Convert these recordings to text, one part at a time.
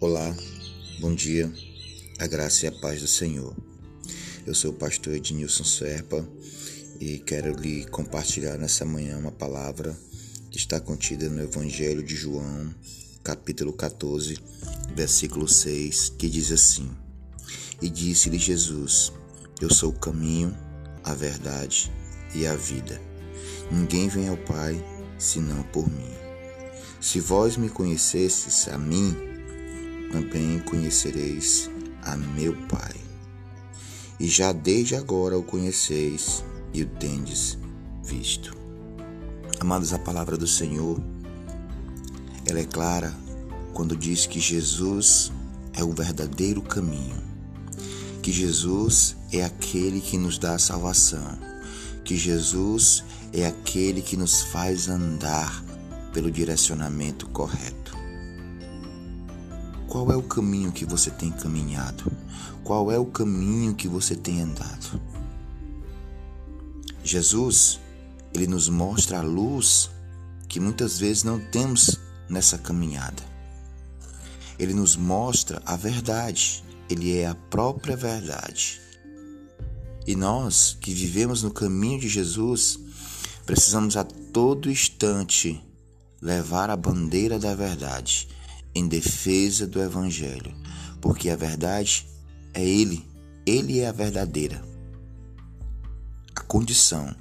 Olá, bom dia, a graça e a paz do Senhor. Eu sou o pastor Ednilson Serpa e quero lhe compartilhar nessa manhã uma palavra que está contida no Evangelho de João, capítulo 14, versículo 6, que diz assim: E disse-lhe Jesus: Eu sou o caminho, a verdade e a vida. Ninguém vem ao Pai senão por mim. Se vós me conhecesses a mim, também conhecereis a meu Pai. E já desde agora o conheceis e o tendes visto. Amados, a palavra do Senhor, ela é clara quando diz que Jesus é o verdadeiro caminho, que Jesus é aquele que nos dá a salvação, que Jesus é aquele que nos faz andar pelo direcionamento correto. Qual é o caminho que você tem caminhado? Qual é o caminho que você tem andado? Jesus, ele nos mostra a luz que muitas vezes não temos nessa caminhada. Ele nos mostra a verdade, ele é a própria verdade. E nós que vivemos no caminho de Jesus, precisamos a todo instante levar a bandeira da verdade em defesa do Evangelho, porque a verdade é Ele, Ele é a verdadeira. A condição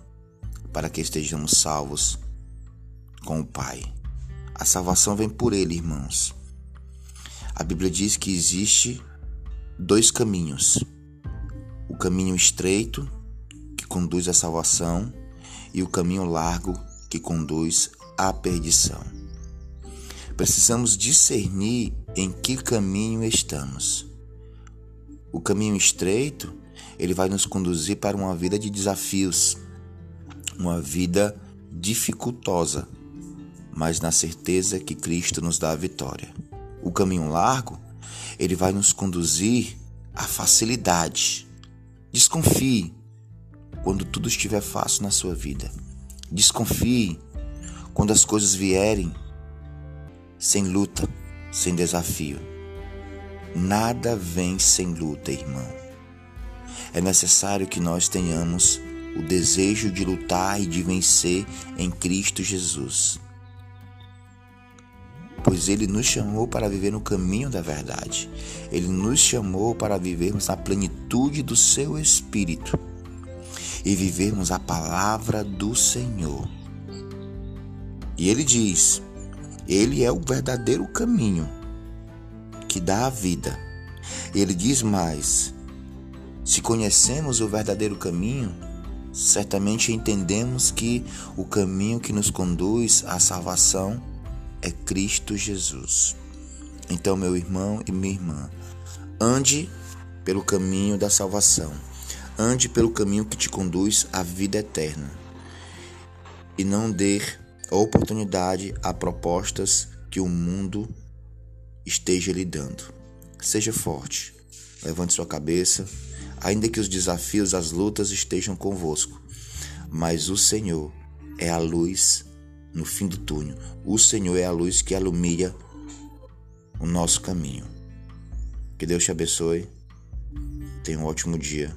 para que estejamos salvos com o Pai. A salvação vem por Ele, irmãos. A Bíblia diz que existe dois caminhos: o caminho estreito, que conduz à salvação, e o caminho largo, que conduz à perdição. Precisamos discernir em que caminho estamos. O caminho estreito, ele vai nos conduzir para uma vida de desafios, uma vida dificultosa, mas na certeza que Cristo nos dá a vitória. O caminho largo, ele vai nos conduzir à facilidade. Desconfie quando tudo estiver fácil na sua vida. Desconfie quando as coisas vierem sem luta, sem desafio. Nada vem sem luta, irmão. É necessário que nós tenhamos o desejo de lutar e de vencer em Cristo Jesus. Pois Ele nos chamou para viver no caminho da verdade. Ele nos chamou para vivermos a plenitude do Seu Espírito e vivermos a palavra do Senhor. E Ele diz: ele é o verdadeiro caminho que dá a vida. Ele diz mais: se conhecemos o verdadeiro caminho, certamente entendemos que o caminho que nos conduz à salvação é Cristo Jesus. Então, meu irmão e minha irmã, ande pelo caminho da salvação. Ande pelo caminho que te conduz à vida eterna. E não dê oportunidade a propostas que o mundo esteja lhe dando. Seja forte, levante sua cabeça, ainda que os desafios, as lutas estejam convosco, mas o Senhor é a luz no fim do túnel. O Senhor é a luz que ilumina o nosso caminho. Que Deus te abençoe. Tenha um ótimo dia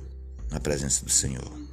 na presença do Senhor.